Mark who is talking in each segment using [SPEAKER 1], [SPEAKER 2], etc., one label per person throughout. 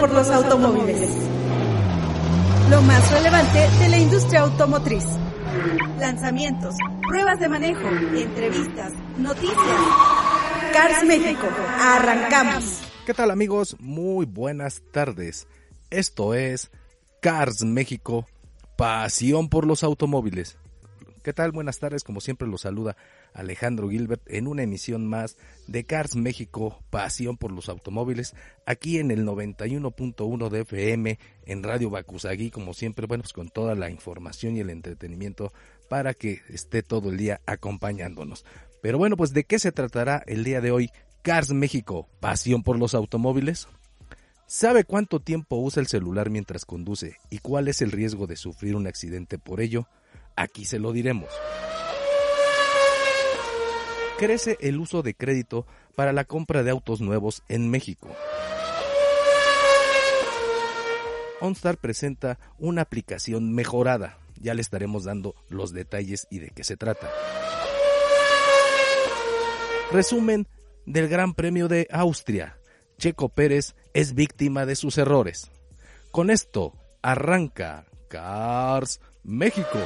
[SPEAKER 1] Por los automóviles. Lo más relevante de la industria automotriz. Lanzamientos, pruebas de manejo, entrevistas, noticias. Cars México, arrancamos.
[SPEAKER 2] ¿Qué tal amigos? Muy buenas tardes. Esto es Cars México, pasión por los automóviles. ¿Qué tal? Buenas tardes, como siempre los saluda Alejandro Gilbert en una emisión más de Cars México, pasión por los automóviles, aquí en el 91.1 de FM en Radio Bacusagui, como siempre, bueno, pues con toda la información y el entretenimiento para que esté todo el día acompañándonos. Pero bueno, pues ¿de qué se tratará el día de hoy Cars México, pasión por los automóviles? ¿Sabe cuánto tiempo usa el celular mientras conduce y cuál es el riesgo de sufrir un accidente por ello? Aquí se lo diremos. Crece el uso de crédito para la compra de autos nuevos en México. OnStar presenta una aplicación mejorada. Ya le estaremos dando los detalles y de qué se trata. Resumen del Gran Premio de Austria. Checo Pérez es víctima de sus errores. Con esto arranca Cars México.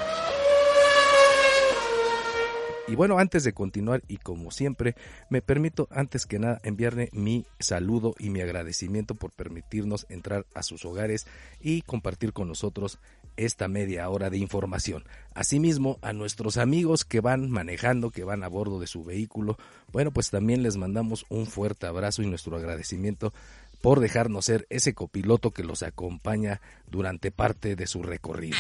[SPEAKER 2] Y bueno, antes de continuar y como siempre, me permito antes que nada enviarle mi saludo y mi agradecimiento por permitirnos entrar a sus hogares y compartir con nosotros esta media hora de información. Asimismo, a nuestros amigos que van manejando, que van a bordo de su vehículo, bueno, pues también les mandamos un fuerte abrazo y nuestro agradecimiento por dejarnos ser ese copiloto que los acompaña durante parte de su recorrido.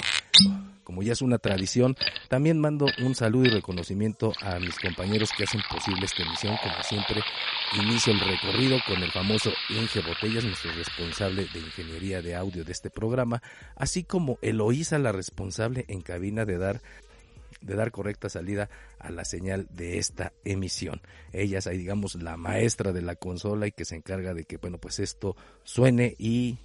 [SPEAKER 2] Como ya es una tradición, también mando un saludo y reconocimiento a mis compañeros que hacen posible esta emisión. Como siempre, inicio el recorrido con el famoso Inge Botellas, nuestro responsable de ingeniería de audio de este programa, así como Eloísa, la responsable en cabina de dar de dar correcta salida a la señal de esta emisión. Ella es digamos, la maestra de la consola y que se encarga de que, bueno, pues esto suene y,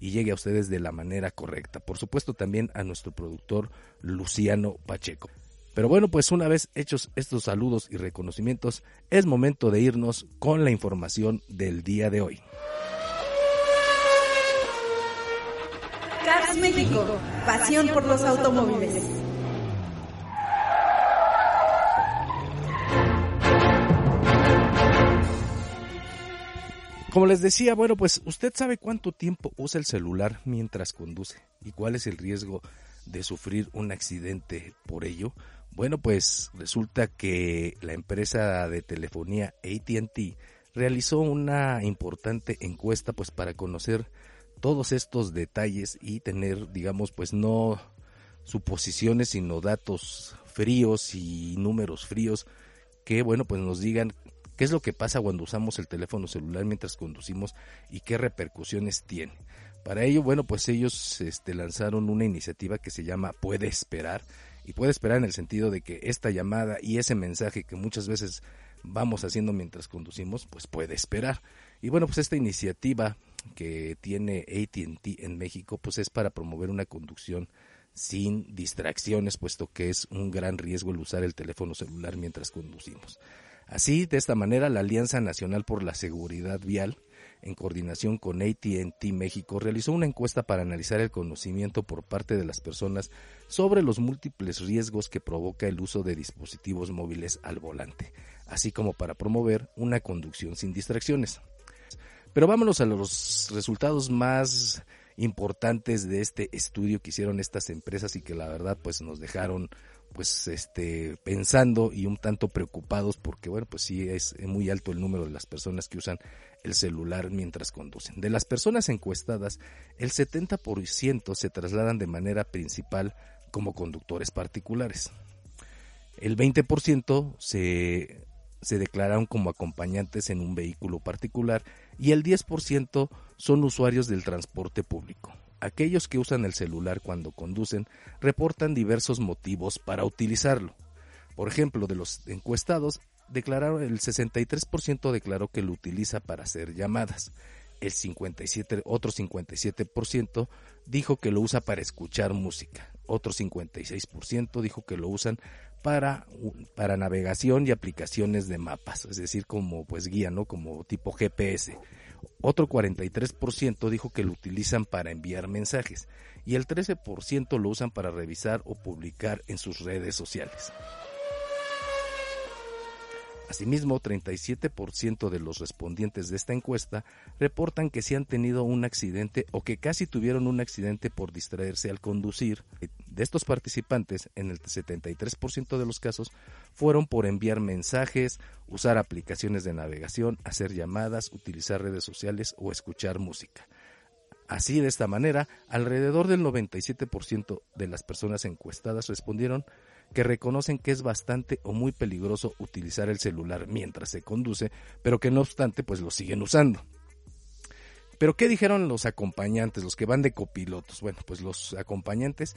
[SPEAKER 2] y llegue a ustedes de la manera correcta. Por supuesto, también a nuestro productor Luciano Pacheco. Pero bueno, pues una vez hechos estos saludos y reconocimientos, es momento de irnos con la información del día de hoy.
[SPEAKER 1] Cars México, pasión por los automóviles.
[SPEAKER 2] Como les decía, bueno, pues usted sabe cuánto tiempo usa el celular mientras conduce y cuál es el riesgo de sufrir un accidente por ello. Bueno, pues resulta que la empresa de telefonía AT&T realizó una importante encuesta pues para conocer todos estos detalles y tener, digamos, pues no suposiciones, sino datos fríos y números fríos que, bueno, pues nos digan qué es lo que pasa cuando usamos el teléfono celular mientras conducimos y qué repercusiones tiene. Para ello, bueno, pues ellos este, lanzaron una iniciativa que se llama Puede esperar y puede esperar en el sentido de que esta llamada y ese mensaje que muchas veces vamos haciendo mientras conducimos, pues puede esperar. Y bueno, pues esta iniciativa que tiene AT&T en México, pues es para promover una conducción sin distracciones, puesto que es un gran riesgo el usar el teléfono celular mientras conducimos. Así, de esta manera, la Alianza Nacional por la Seguridad Vial, en coordinación con ATT México, realizó una encuesta para analizar el conocimiento por parte de las personas sobre los múltiples riesgos que provoca el uso de dispositivos móviles al volante, así como para promover una conducción sin distracciones. Pero vámonos a los resultados más importantes de este estudio que hicieron estas empresas y que la verdad pues nos dejaron pues este pensando y un tanto preocupados porque bueno pues sí es muy alto el número de las personas que usan el celular mientras conducen. De las personas encuestadas, el 70% se trasladan de manera principal como conductores particulares. El 20% se, se declararon como acompañantes en un vehículo particular y el 10% son usuarios del transporte público. Aquellos que usan el celular cuando conducen reportan diversos motivos para utilizarlo. Por ejemplo, de los encuestados, declararon el 63% declaró que lo utiliza para hacer llamadas. El 57, otro 57% dijo que lo usa para escuchar música. Otro 56% dijo que lo usan para, para navegación y aplicaciones de mapas, es decir, como pues guía, ¿no? Como tipo GPS Otro 43% dijo que lo utilizan para enviar mensajes y el 13% lo usan para revisar o publicar en sus redes sociales. Asimismo, 37% de los respondientes de esta encuesta reportan que sí han tenido un accidente o que casi tuvieron un accidente por distraerse al conducir. De estos participantes, en el 73% de los casos, fueron por enviar mensajes, usar aplicaciones de navegación, hacer llamadas, utilizar redes sociales o escuchar música. Así, de esta manera, alrededor del 97% de las personas encuestadas respondieron que reconocen que es bastante o muy peligroso utilizar el celular mientras se conduce, pero que no obstante pues lo siguen usando. Pero ¿qué dijeron los acompañantes, los que van de copilotos? Bueno, pues los acompañantes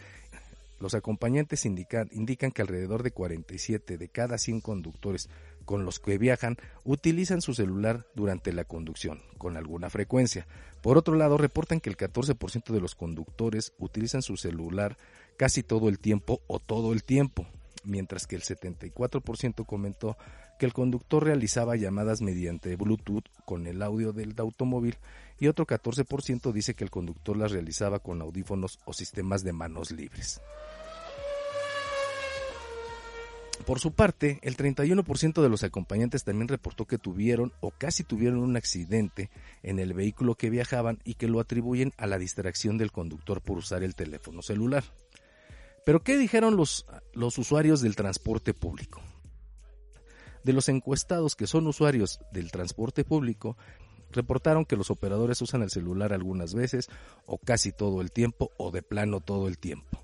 [SPEAKER 2] los acompañantes indican, indican que alrededor de 47 de cada 100 conductores con los que viajan utilizan su celular durante la conducción, con alguna frecuencia. Por otro lado, reportan que el 14% de los conductores utilizan su celular casi todo el tiempo o todo el tiempo, mientras que el 74% comentó que el conductor realizaba llamadas mediante Bluetooth con el audio del automóvil y otro 14% dice que el conductor las realizaba con audífonos o sistemas de manos libres. Por su parte, el 31% de los acompañantes también reportó que tuvieron o casi tuvieron un accidente en el vehículo que viajaban y que lo atribuyen a la distracción del conductor por usar el teléfono celular. Pero ¿qué dijeron los, los usuarios del transporte público? De los encuestados que son usuarios del transporte público, reportaron que los operadores usan el celular algunas veces o casi todo el tiempo o de plano todo el tiempo.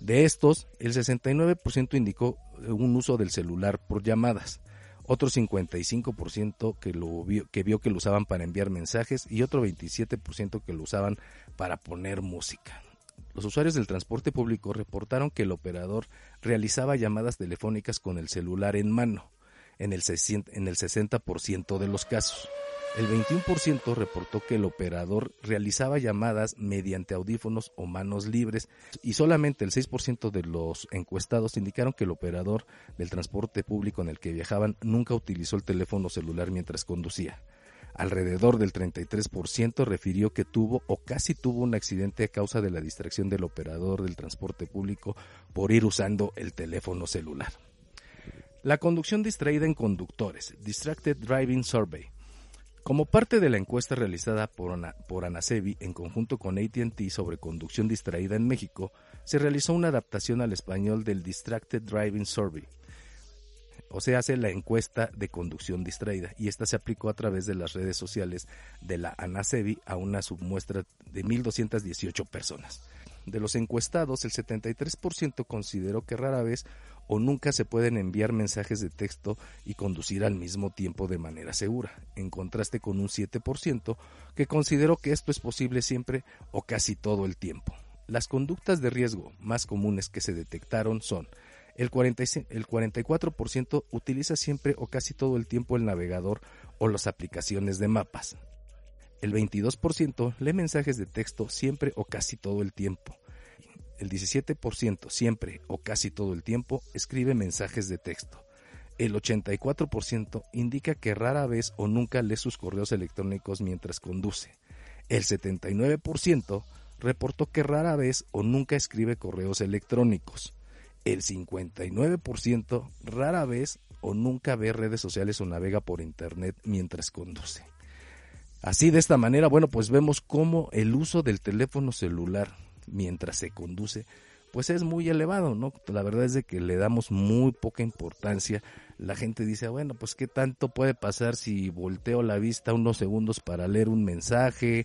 [SPEAKER 2] De estos, el 69% indicó un uso del celular por llamadas, otro 55% que, lo vio, que vio que lo usaban para enviar mensajes y otro 27% que lo usaban para poner música. Los usuarios del transporte público reportaron que el operador realizaba llamadas telefónicas con el celular en mano, en el, en el 60% de los casos. El 21% reportó que el operador realizaba llamadas mediante audífonos o manos libres y solamente el 6% de los encuestados indicaron que el operador del transporte público en el que viajaban nunca utilizó el teléfono celular mientras conducía. Alrededor del 33% refirió que tuvo o casi tuvo un accidente a causa de la distracción del operador del transporte público por ir usando el teléfono celular. La conducción distraída en conductores, Distracted Driving Survey. Como parte de la encuesta realizada por, por Anasebi en conjunto con ATT sobre conducción distraída en México, se realizó una adaptación al español del Distracted Driving Survey, o se hace la encuesta de conducción distraída y esta se aplicó a través de las redes sociales de la ANASEBI a una submuestra de 1.218 personas. De los encuestados, el 73% consideró que rara vez o nunca se pueden enviar mensajes de texto y conducir al mismo tiempo de manera segura, en contraste con un 7% que consideró que esto es posible siempre o casi todo el tiempo. Las conductas de riesgo más comunes que se detectaron son el, 44% utiliza siempre o casi todo el tiempo el navegador o las aplicaciones de mapas. El 22% lee mensajes de texto siempre o casi todo el tiempo. El 17% siempre o casi todo el tiempo escribe mensajes de texto. El 84% indica que rara vez o nunca lee sus correos electrónicos mientras conduce. El 79% reportó que rara vez o nunca escribe correos electrónicos el 59% rara vez o nunca ve redes sociales o navega por internet mientras conduce. Así de esta manera, bueno, pues vemos cómo el uso del teléfono celular mientras se conduce, pues es muy elevado, ¿no? La verdad es de que le damos muy poca importancia. La gente dice, bueno, pues qué tanto puede pasar si volteo la vista unos segundos para leer un mensaje,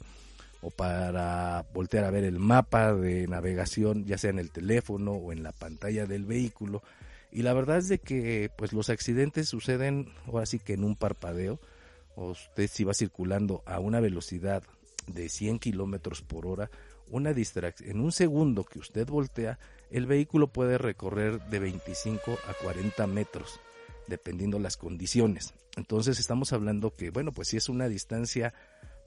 [SPEAKER 2] o para voltear a ver el mapa de navegación, ya sea en el teléfono o en la pantalla del vehículo. Y la verdad es de que pues los accidentes suceden ahora sí que en un parpadeo. Usted si va circulando a una velocidad de 100 kilómetros por hora, una distracción, en un segundo que usted voltea, el vehículo puede recorrer de 25 a 40 metros, dependiendo las condiciones. Entonces estamos hablando que, bueno, pues si es una distancia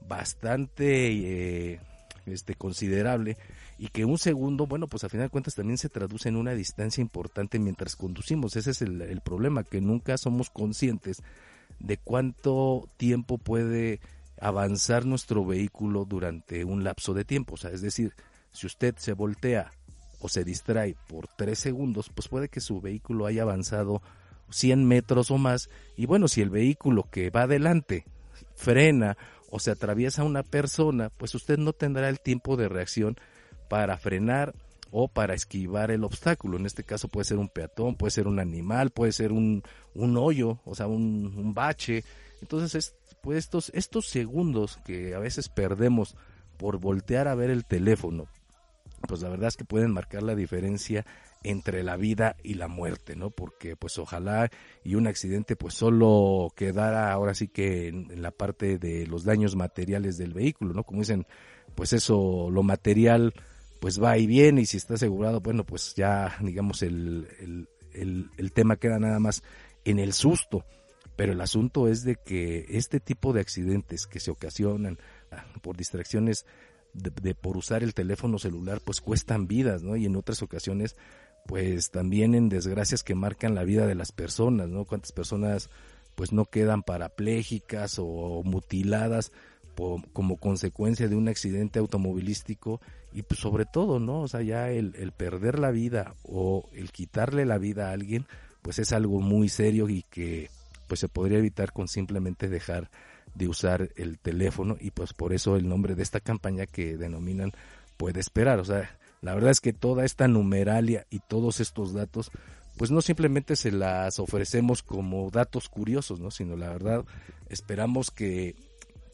[SPEAKER 2] bastante eh, este, considerable y que un segundo, bueno, pues a final de cuentas también se traduce en una distancia importante mientras conducimos. Ese es el, problema, que nunca somos conscientes de cuánto tiempo puede avanzar nuestro vehículo durante un lapso de tiempo. O sea, es decir, si usted se voltea o se distrae por tres segundos, pues puede que su vehículo haya avanzado 100 metros o más. Y bueno, si el vehículo que va adelante frena o se atraviesa una persona, pues usted no tendrá el tiempo de reacción para frenar o para esquivar el obstáculo. En este caso puede ser un peatón, puede ser un animal, puede ser un, un hoyo, o sea, un, un bache. Entonces, es, pues estos, estos segundos que a veces perdemos por voltear a ver el teléfono, pues la verdad es que pueden marcar la diferencia entre la vida y la muerte, ¿no? Porque pues ojalá y un accidente pues solo quedara ahora sí que en, la parte de los daños materiales del vehículo, ¿no? Como dicen, pues eso, lo material pues va y viene y si está asegurado, bueno, pues ya digamos el, el, el, tema queda nada más en el susto. Pero el asunto es de que este tipo de accidentes que se ocasionan ah, por distracciones de, por usar el teléfono celular pues cuestan vidas, ¿no? Y en otras ocasiones pues también en desgracias que marcan la vida de las personas, ¿no? Cuántas personas pues no quedan parapléjicas o mutiladas como consecuencia de un accidente automovilístico y pues sobre todo, ¿no? O sea, ya el, el perder la vida o el quitarle la vida a alguien pues es algo muy serio y que pues se podría evitar con simplemente dejar de usar el teléfono y pues por eso el nombre de esta campaña que denominan puede esperar. O sea, la verdad es que toda esta numeralia y todos estos datos pues no simplemente se las ofrecemos como datos curiosos, ¿no? sino la verdad esperamos que,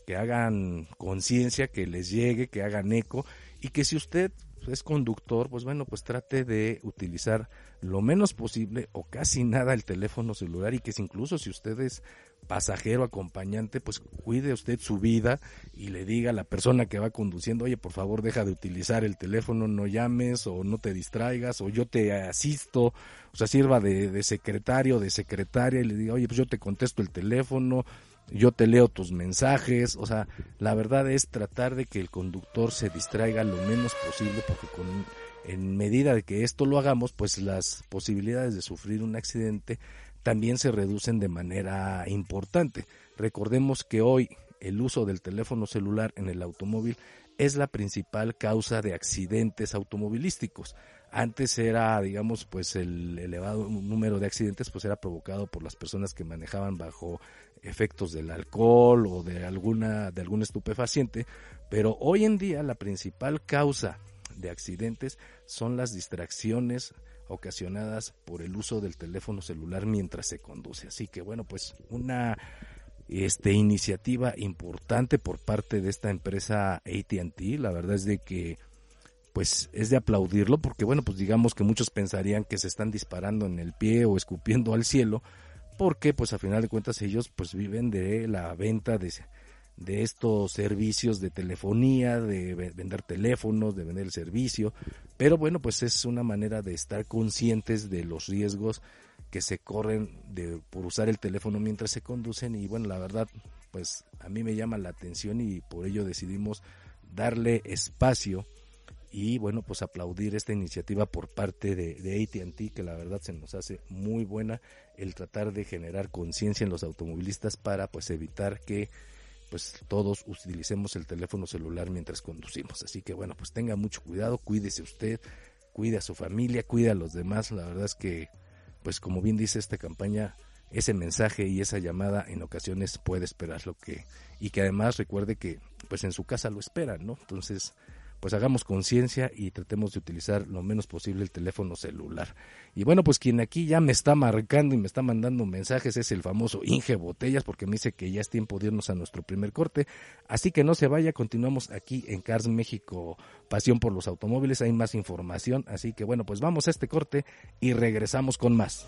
[SPEAKER 2] que hagan conciencia, que les llegue, que hagan eco y que si usted es conductor, pues bueno, pues trate de utilizar lo menos posible o casi nada el teléfono celular y que incluso si usted es pasajero, acompañante, pues cuide usted su vida y le diga a la persona que va conduciendo, oye, por favor deja de utilizar el teléfono, no llames o no te distraigas o yo te asisto, o sea, sirva de, de secretario, de secretaria y le diga, oye, pues yo te contesto el teléfono, yo te leo tus mensajes, o sea, la verdad es tratar de que el conductor se distraiga lo menos posible porque con en medida de que esto lo hagamos, pues las posibilidades de sufrir un accidente también se reducen de manera importante. Recordemos que hoy el uso del teléfono celular en el automóvil es la principal causa de accidentes automovilísticos. Antes era, digamos, pues el elevado número de accidentes pues era provocado por las personas que manejaban bajo efectos del alcohol o de alguna de algún estupefaciente, pero hoy en día la principal causa de accidentes son las distracciones ocasionadas por el uso del teléfono celular mientras se conduce. Así que bueno, pues una este iniciativa importante por parte de esta empresa AT&T, la verdad es de que pues es de aplaudirlo porque bueno, pues digamos que muchos pensarían que se están disparando en el pie o escupiendo al cielo porque pues a final de cuentas ellos pues viven de la venta de de estos servicios de telefonía, de vender teléfonos, de vender el servicio, pero bueno, pues es una manera de estar conscientes de los riesgos que se corren de, por usar el teléfono mientras se conducen. Y bueno, la verdad, pues a mí me llama la atención y por ello decidimos darle espacio y bueno, pues aplaudir esta iniciativa por parte de, de ATT, que la verdad se nos hace muy buena el tratar de generar conciencia en los automovilistas para pues evitar que pues todos utilicemos el teléfono celular mientras conducimos. Así que bueno, pues tenga mucho cuidado, cuídese usted, cuide a su familia, cuide a los demás. La verdad es que, pues como bien dice esta campaña, ese mensaje y esa llamada en ocasiones puede esperar lo que y que además recuerde que pues en su casa lo esperan, ¿no? Entonces, pues hagamos conciencia y tratemos de utilizar lo menos posible el teléfono celular. Y bueno, pues quien aquí ya me está marcando y me está mandando mensajes es el famoso Inge Botellas, porque me dice que ya es tiempo de irnos a nuestro primer corte. Así que no se vaya, continuamos aquí en Cars México, Pasión por los Automóviles, hay más información. Así que bueno, pues vamos a este corte y regresamos con más.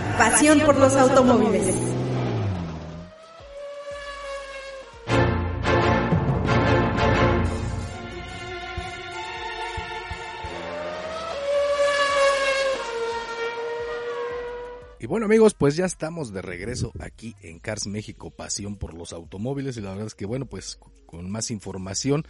[SPEAKER 1] pasión por los automóviles.
[SPEAKER 2] Y bueno amigos, pues ya estamos de regreso aquí en Cars México, pasión por los automóviles. Y la verdad es que bueno, pues con más información.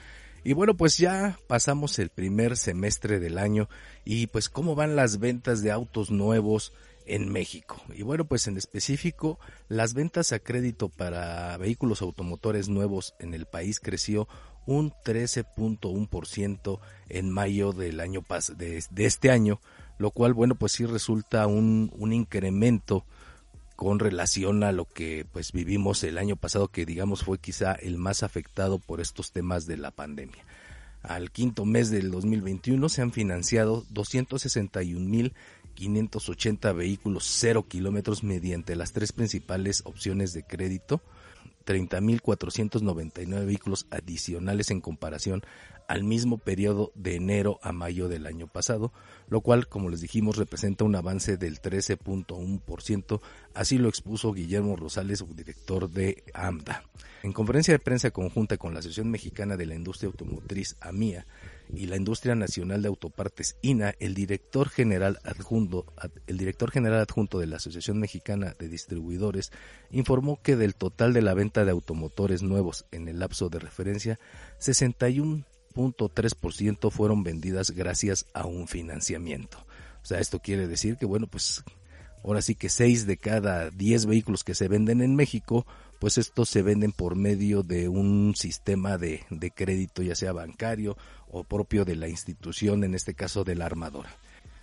[SPEAKER 2] Y bueno, pues ya pasamos el primer semestre del año. Y pues cómo van las ventas de autos nuevos en México. Y bueno, pues en específico, las ventas a crédito para vehículos automotores nuevos en el país creció un 13.1% en mayo del año de, de este año lo cual, bueno, pues sí resulta un, un incremento con relación a lo que pues vivimos el año pasado, que digamos fue quizá el más afectado por estos temas de la pandemia. Al quinto mes del 2021 se han financiado 261.580 vehículos cero kilómetros mediante las tres principales opciones de crédito, 30.499 vehículos adicionales en comparación al mismo periodo de enero a mayo del año pasado, lo cual, como les dijimos, representa un avance del 13.1%, así lo expuso Guillermo Rosales, subdirector de AMDA. En conferencia de prensa conjunta con la Asociación Mexicana de la Industria Automotriz, AMIA, y la Industria Nacional de Autopartes INA, el director general adjunto, el director general adjunto de la Asociación Mexicana de Distribuidores informó que del total de la venta de automotores nuevos en el lapso de referencia, 61 ciento fueron vendidas gracias a un financiamiento. O sea, esto quiere decir que, bueno, pues ahora sí que 6 de cada 10 vehículos que se venden en México, pues estos se venden por medio de un sistema de, de crédito, ya sea bancario o propio de la institución, en este caso de la armadora.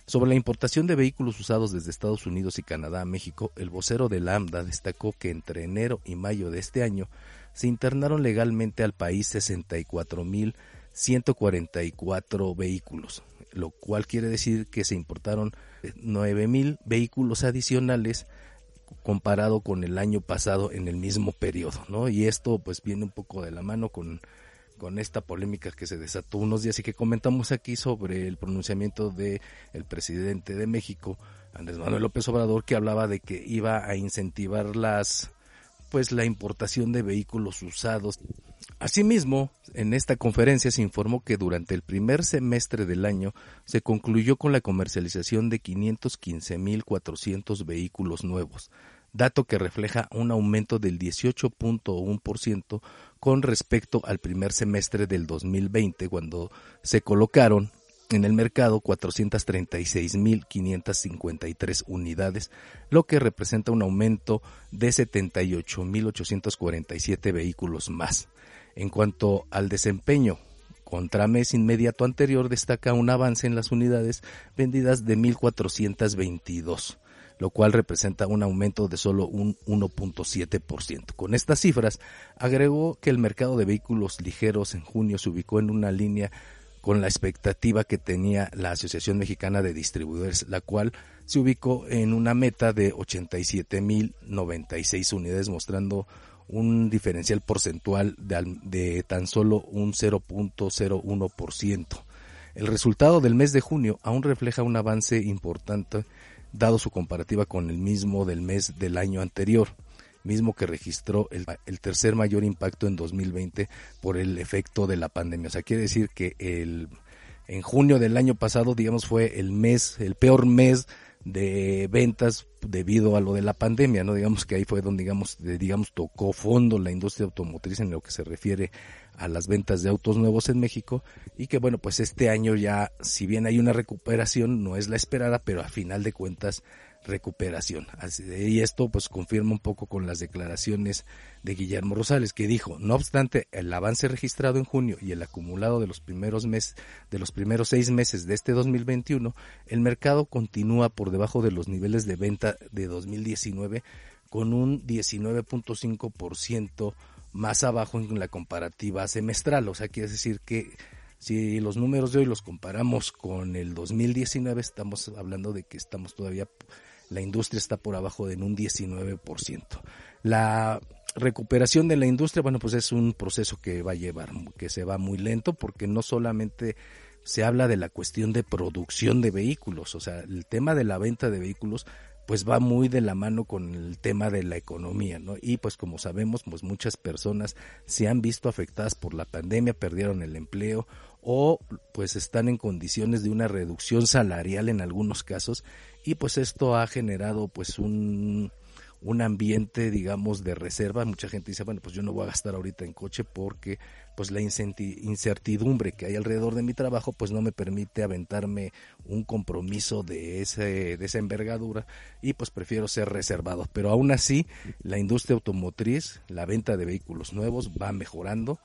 [SPEAKER 2] Sobre la importación de vehículos usados desde Estados Unidos y Canadá a México, el vocero de Lambda destacó que entre enero y mayo de este año se internaron legalmente al país 64 mil 144 vehículos, lo cual quiere decir que se importaron 9.000 vehículos adicionales comparado con el año pasado en el mismo periodo, ¿no? Y esto pues viene un poco de la mano con, con esta polémica que se desató unos días y que comentamos aquí sobre el pronunciamiento de el presidente de México, Andrés Manuel López Obrador, que hablaba de que iba a incentivar las pues la importación de vehículos usados. Asimismo, en esta conferencia se informó que durante el primer semestre del año se concluyó con la comercialización de 515.400 vehículos nuevos, dato que refleja un aumento del 18.1% con respecto al primer semestre del 2020, cuando se colocaron en el mercado 436.553 unidades, lo que representa un aumento de 78.847 vehículos más. En cuanto al desempeño contra mes inmediato anterior, destaca un avance en las unidades vendidas de 1.422 lo cual representa un aumento de solo un 1.7%. Con estas cifras, agregó que el mercado de vehículos ligeros en junio se ubicó en una línea con la expectativa que tenía la Asociación Mexicana de Distribuidores, la cual se ubicó en una meta de 87.096 unidades, mostrando un diferencial porcentual de, tan solo un 0.01%. El resultado del mes de junio aún refleja un avance importante dado su comparativa con el mismo del mes del año anterior, mismo que registró el, el, tercer mayor impacto en 2020 por el efecto de la pandemia. O sea, quiere decir que el, en junio del año pasado, digamos, fue el mes, el peor mes de ventas debido a lo de la pandemia, ¿no? Digamos que ahí fue donde, digamos, digamos, tocó fondo la industria automotriz en lo que se refiere a las ventas de autos nuevos en México y que bueno, pues este año ya, si bien hay una recuperación, no es la esperada, pero a final de cuentas recuperación. y esto pues confirma un poco con las declaraciones de Guillermo Rosales, que dijo, no obstante el avance registrado en junio y el acumulado de los primeros meses, de los primeros seis meses de este 2021, el mercado continúa por debajo de los niveles de venta de 2019 con un 19.5% más abajo en la comparativa semestral. O sea, quiere decir que si los números de hoy los comparamos con el 2019, estamos hablando de que estamos todavía la industria está por abajo de un 19%. La recuperación de la industria, bueno, pues es un proceso que va a llevar, que se va muy lento porque no solamente se habla de la cuestión de producción de vehículos, o sea, el tema de la venta de vehículos pues va muy de la mano con el tema de la economía, ¿no? Y pues como sabemos, pues muchas personas se han visto afectadas por la pandemia, perdieron el empleo o pues están en condiciones de una reducción salarial en algunos casos y pues esto ha generado pues un un ambiente, digamos, de reserva. Mucha gente dice, bueno, pues yo no voy a gastar ahorita en coche porque pues la incertidumbre que hay alrededor de mi trabajo pues no me permite aventarme un compromiso de, ese, de esa envergadura y pues prefiero ser reservado. Pero aún así, la industria automotriz, la venta de vehículos nuevos va mejorando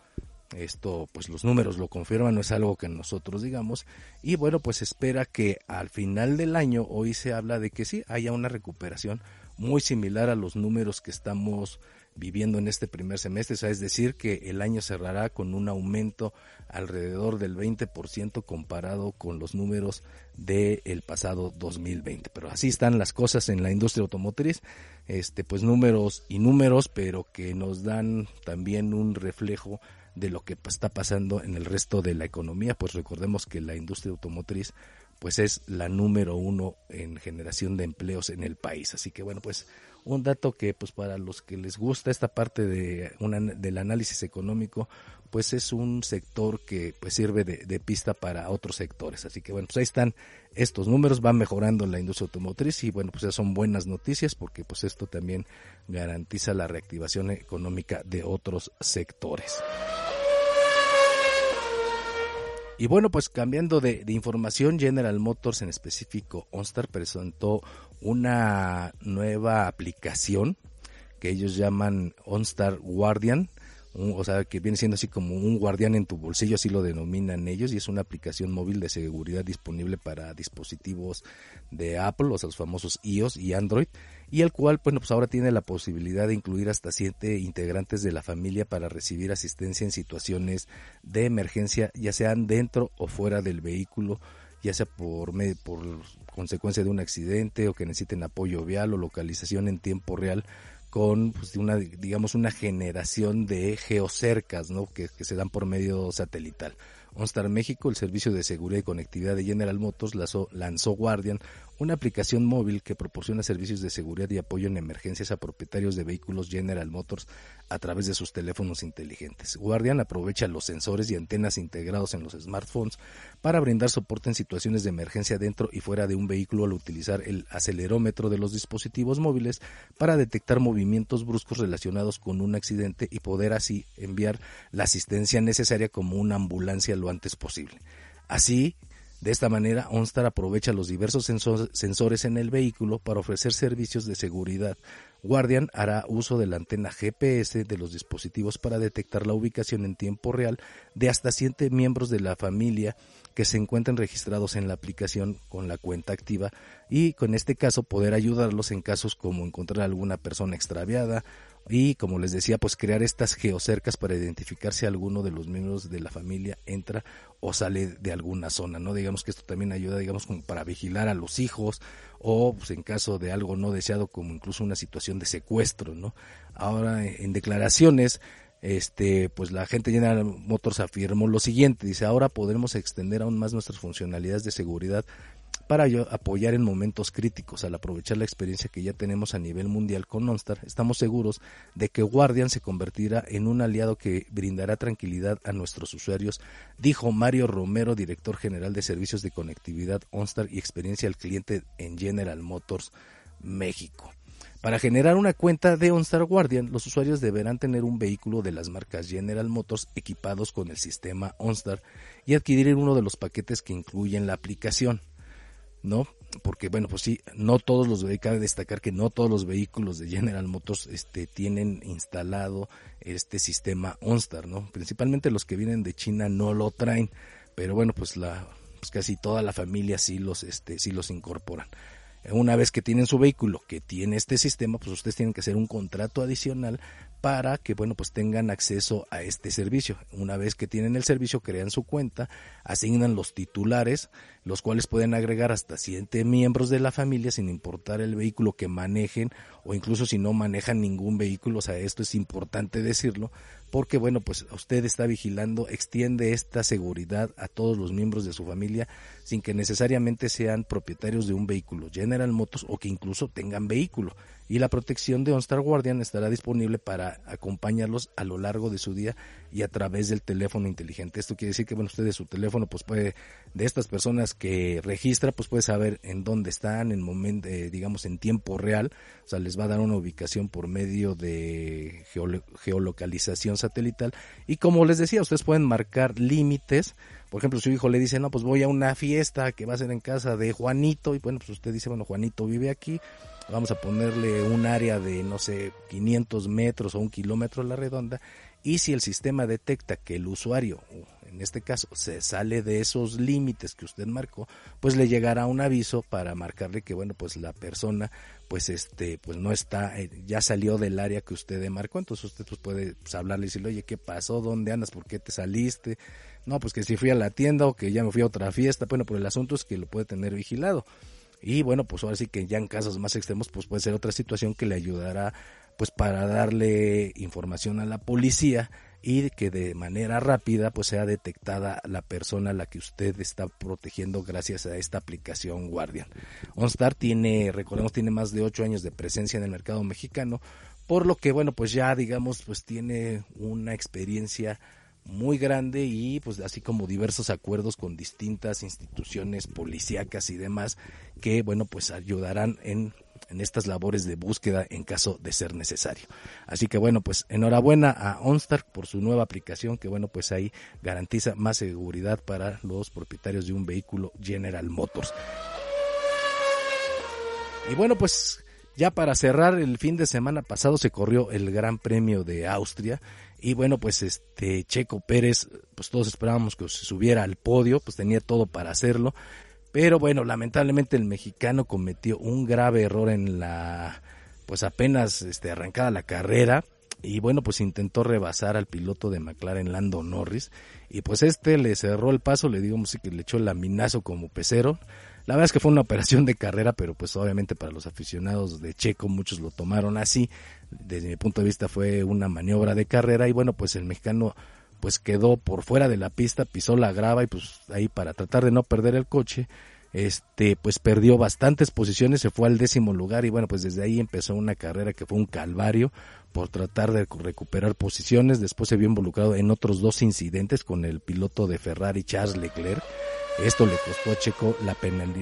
[SPEAKER 2] esto pues los números lo confirman, no es algo que nosotros digamos y bueno pues espera que al final del año hoy se habla de que sí haya una recuperación muy similar a los números que estamos viviendo en este primer semestre, es decir, que el año cerrará con un aumento alrededor del 20% comparado con los números del pasado 2020. Pero así están las cosas en la industria automotriz, este pues números y números, pero que nos dan también un reflejo de lo que está pasando en el resto de la economía, pues recordemos que la industria automotriz pues es la número uno en generación de empleos en el país. Así que bueno, pues un dato que pues para los que les gusta esta parte de una, del análisis económico, pues es un sector que pues sirve de, pista para otros sectores. Así que bueno, pues ahí están estos números, van mejorando la industria automotriz y bueno, pues ya son buenas noticias porque pues esto también garantiza la reactivación económica de otros sectores. Y bueno, pues cambiando de, información, General Motors en específico, OnStar presentó una nueva aplicación que ellos llaman OnStar Guardian, o sea, que viene siendo así como un guardián en tu bolsillo, así lo denominan ellos, y es una aplicación móvil de seguridad disponible para dispositivos de Apple, o sea, los famosos iOS y Android, y el cual, bueno, pues ahora tiene la posibilidad de incluir hasta siete integrantes de la familia para recibir asistencia en situaciones de emergencia, ya sean dentro o fuera del vehículo, ya sea por, por consecuencia de un accidente o que necesiten apoyo vial o localización en tiempo real con pues, una digamos una generación de geocercas ¿no? que, que se dan por medio satelital. OnStar México, el servicio de seguridad y conectividad de General Motors, lanzó Guardian, una aplicación móvil que proporciona servicios de seguridad y apoyo en emergencias a propietarios de vehículos General Motors a través de sus teléfonos inteligentes. Guardian aprovecha los sensores y antenas integrados en los smartphones para brindar soporte en situaciones de emergencia dentro y fuera de un vehículo al utilizar el acelerómetro de los dispositivos móviles para detectar movimientos bruscos relacionados con un accidente y poder así enviar la asistencia necesaria como una ambulancia lo antes posible. Así, de esta manera, OnStar aprovecha los diversos sensores en el vehículo para ofrecer servicios de seguridad. Guardian hará uso de la antena GPS de los dispositivos para detectar la ubicación en tiempo real de hasta siete miembros de la familia que se encuentren registrados en la aplicación con la cuenta activa y con este caso poder ayudarlos en casos como encontrar alguna persona extraviada y como les decía pues crear estas geocercas para identificar si alguno de los miembros de la familia entra o sale de alguna zona no digamos que esto también ayuda digamos como para vigilar a los hijos o pues, en caso de algo no deseado como incluso una situación de secuestro no ahora en declaraciones este, pues la gente General Motors afirmó lo siguiente, dice, ahora podremos extender aún más nuestras funcionalidades de seguridad para apoyar en momentos críticos. Al aprovechar la experiencia que ya tenemos a nivel mundial con OnStar, estamos seguros de que Guardian se convertirá en un aliado que brindará tranquilidad a nuestros usuarios, dijo Mario Romero, director general de servicios de conectividad OnStar y experiencia al cliente en General Motors México. Para generar una cuenta de OnStar Guardian, los usuarios deberán tener un vehículo de las marcas General Motors equipados con el sistema OnStar y adquirir uno de los paquetes que incluyen la aplicación. ¿No? Porque bueno, pues sí, no todos los cabe destacar que no todos los vehículos de General Motors este tienen instalado este sistema OnStar, ¿no? Principalmente los que vienen de China no lo traen, pero bueno, pues la pues casi toda la familia sí los este sí los incorporan. Una vez que tienen su vehículo que tiene este sistema, pues ustedes tienen que hacer un contrato adicional para que bueno pues tengan acceso a este servicio. Una vez que tienen el servicio, crean su cuenta, asignan los titulares, los cuales pueden agregar hasta siete miembros de la familia sin importar el vehículo que manejen o incluso si no manejan ningún vehículo. O sea, esto es importante decirlo porque bueno pues usted está vigilando, extiende esta seguridad a todos los miembros de su familia sin que necesariamente sean propietarios de un vehículo General Motors o que incluso tengan vehículo y la protección de OnStar Guardian estará disponible para acompañarlos a lo largo de su día y a través del teléfono inteligente. Esto quiere decir que bueno, usted de su teléfono pues puede de estas personas que registra pues puede saber en dónde están en momento eh, digamos en tiempo real, o sea, les va a dar una ubicación por medio de geolocalización satelital y como les decía, ustedes pueden marcar límites por ejemplo, su hijo le dice, no, pues voy a una fiesta que va a ser en casa de Juanito, y bueno, pues usted dice, bueno, Juanito vive aquí, vamos a ponerle un área de, no sé, 500 metros o un kilómetro a la redonda, y si el sistema detecta que el usuario, en este caso, se sale de esos límites que usted marcó, pues le llegará un aviso para marcarle que, bueno, pues la persona, pues este, pues no está, eh, ya salió del área que usted marcó, entonces usted pues puede pues, hablarle y decirle, oye, ¿qué pasó? ¿Dónde andas? ¿Por qué te saliste? No, pues que si fui a la tienda o que ya me fui a otra fiesta, bueno, pero el asunto es que lo puede tener vigilado. Y bueno, pues ahora sí que ya en casos más extremos, pues puede ser otra situación que le ayudará pues para darle información a la policía y que de manera rápida pues sea detectada la persona a la que usted está protegiendo gracias a esta aplicación Guardian. OnStar tiene, recordemos, tiene más de ocho años de presencia en el mercado mexicano, por lo que bueno, pues ya digamos, pues tiene una experiencia muy grande y pues así como diversos acuerdos con distintas instituciones policíacas y demás que bueno pues ayudarán en, en estas labores de búsqueda en caso de ser necesario. Así que bueno pues enhorabuena a OnStar por su nueva aplicación que bueno pues ahí garantiza más seguridad para los propietarios de un vehículo General Motors. Y bueno pues ya para cerrar el fin de semana pasado se corrió el Gran Premio de Austria y bueno, pues este Checo Pérez, pues todos esperábamos que se subiera al podio, pues tenía todo para hacerlo. Pero bueno, lamentablemente el mexicano cometió un grave error en la, pues apenas este, arrancada la carrera. Y bueno, pues intentó rebasar al piloto de McLaren, Lando Norris. Y pues este le cerró el paso, le digamos que le echó el laminazo como pecero. La verdad es que fue una operación de carrera, pero pues obviamente para los aficionados de Checo muchos lo tomaron así. Desde mi punto de vista fue una maniobra de carrera. Y bueno, pues el mexicano pues quedó por fuera de la pista, pisó la grava y pues ahí para tratar de no perder el coche, este pues perdió bastantes posiciones, se fue al décimo lugar. Y bueno, pues desde ahí empezó una carrera que fue un calvario por tratar de recuperar posiciones, después se vio involucrado en otros dos incidentes con el piloto de Ferrari Charles Leclerc. Esto le costó a Checo la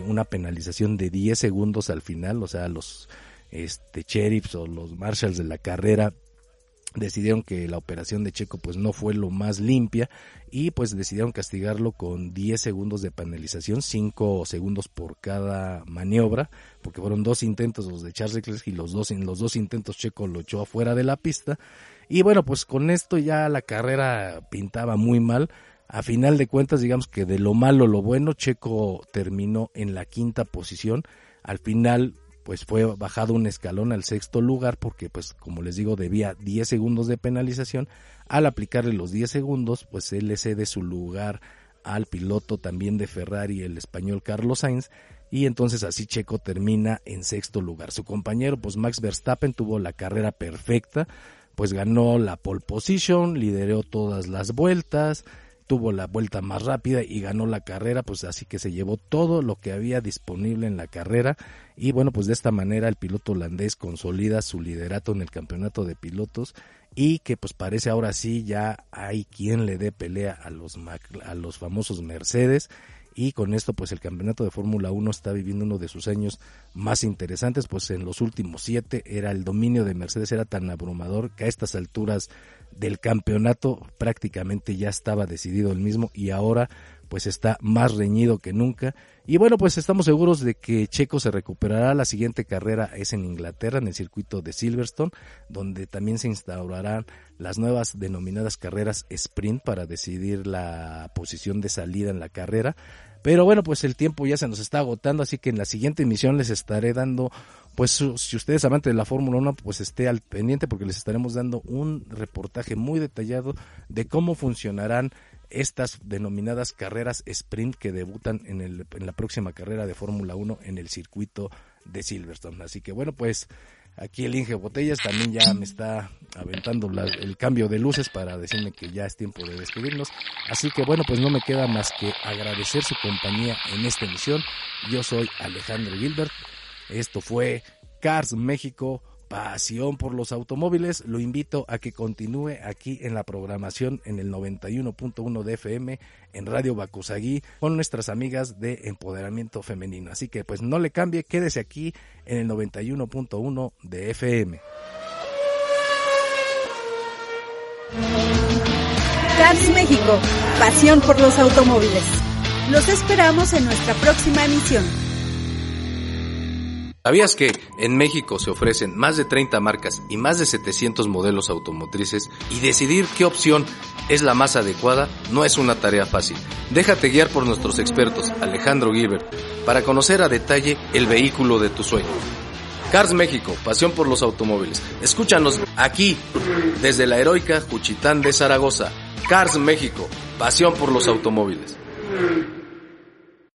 [SPEAKER 2] una penalización de 10 segundos al final, o sea, los este, sheriffs o los marshals de la carrera decidieron que la operación de Checo pues no fue lo más limpia y pues decidieron castigarlo con 10 segundos de penalización, 5 segundos por cada maniobra, porque fueron dos intentos los de Charles Leclerc y los dos los dos intentos Checo lo echó afuera de la pista y bueno, pues con esto ya la carrera pintaba muy mal a final de cuentas, digamos que de lo malo lo bueno, Checo terminó en la quinta posición. Al final, pues fue bajado un escalón al sexto lugar porque, pues como les digo, debía 10 segundos de penalización. Al aplicarle los 10 segundos, pues él le cede su lugar al piloto también de Ferrari, el español Carlos Sainz, y entonces así Checo termina en sexto lugar. Su compañero, pues Max Verstappen, tuvo la carrera perfecta, pues ganó la pole position, lideró todas las vueltas, tuvo la vuelta más rápida y ganó la carrera, pues así que se llevó todo lo que había disponible en la carrera y bueno, pues de esta manera el piloto holandés consolida su liderato en el campeonato de pilotos y que pues parece ahora sí ya hay quien le dé pelea a los a los famosos Mercedes. Y con esto pues el campeonato de Fórmula 1 está viviendo uno de sus años más interesantes, pues en los últimos siete era el dominio de Mercedes era tan abrumador que a estas alturas del campeonato prácticamente ya estaba decidido el mismo. Y ahora pues está más reñido que nunca. Y bueno, pues estamos seguros de que Checo se recuperará. La siguiente carrera es en Inglaterra, en el circuito de Silverstone, donde también se instaurarán las nuevas denominadas carreras sprint para decidir la posición de salida en la carrera. Pero bueno, pues el tiempo ya se nos está agotando, así que en la siguiente emisión les estaré dando, pues si ustedes amantes de la Fórmula 1, pues esté al pendiente porque les estaremos dando un reportaje muy detallado de cómo funcionarán estas denominadas carreras sprint que debutan en, el, en la próxima carrera de Fórmula 1 en el circuito de Silverstone. Así que bueno, pues Aquí el Inge Botellas también ya me está aventando el cambio de luces para decirme que ya es tiempo de despedirnos. Así que bueno, pues no me queda más que agradecer su compañía en esta emisión. Yo soy Alejandro Gilbert. Esto fue Cars México pasión por los automóviles, lo invito a que continúe aquí en la programación en el 91.1 de FM en Radio Bacusagui con nuestras amigas de empoderamiento femenino. Así que pues no le cambie, quédese aquí en el 91.1 de FM.
[SPEAKER 1] Cars México, pasión por los automóviles. Los esperamos en nuestra próxima emisión.
[SPEAKER 2] ¿Sabías que en México se ofrecen más de 30 marcas y más de 700 modelos automotrices y decidir qué opción es la más adecuada no es una tarea fácil? Déjate guiar por nuestros expertos Alejandro Gilbert para conocer a detalle el vehículo de tu sueño. Cars México, pasión por los automóviles. Escúchanos aquí, desde la heroica Juchitán de Zaragoza. Cars México, pasión por los automóviles.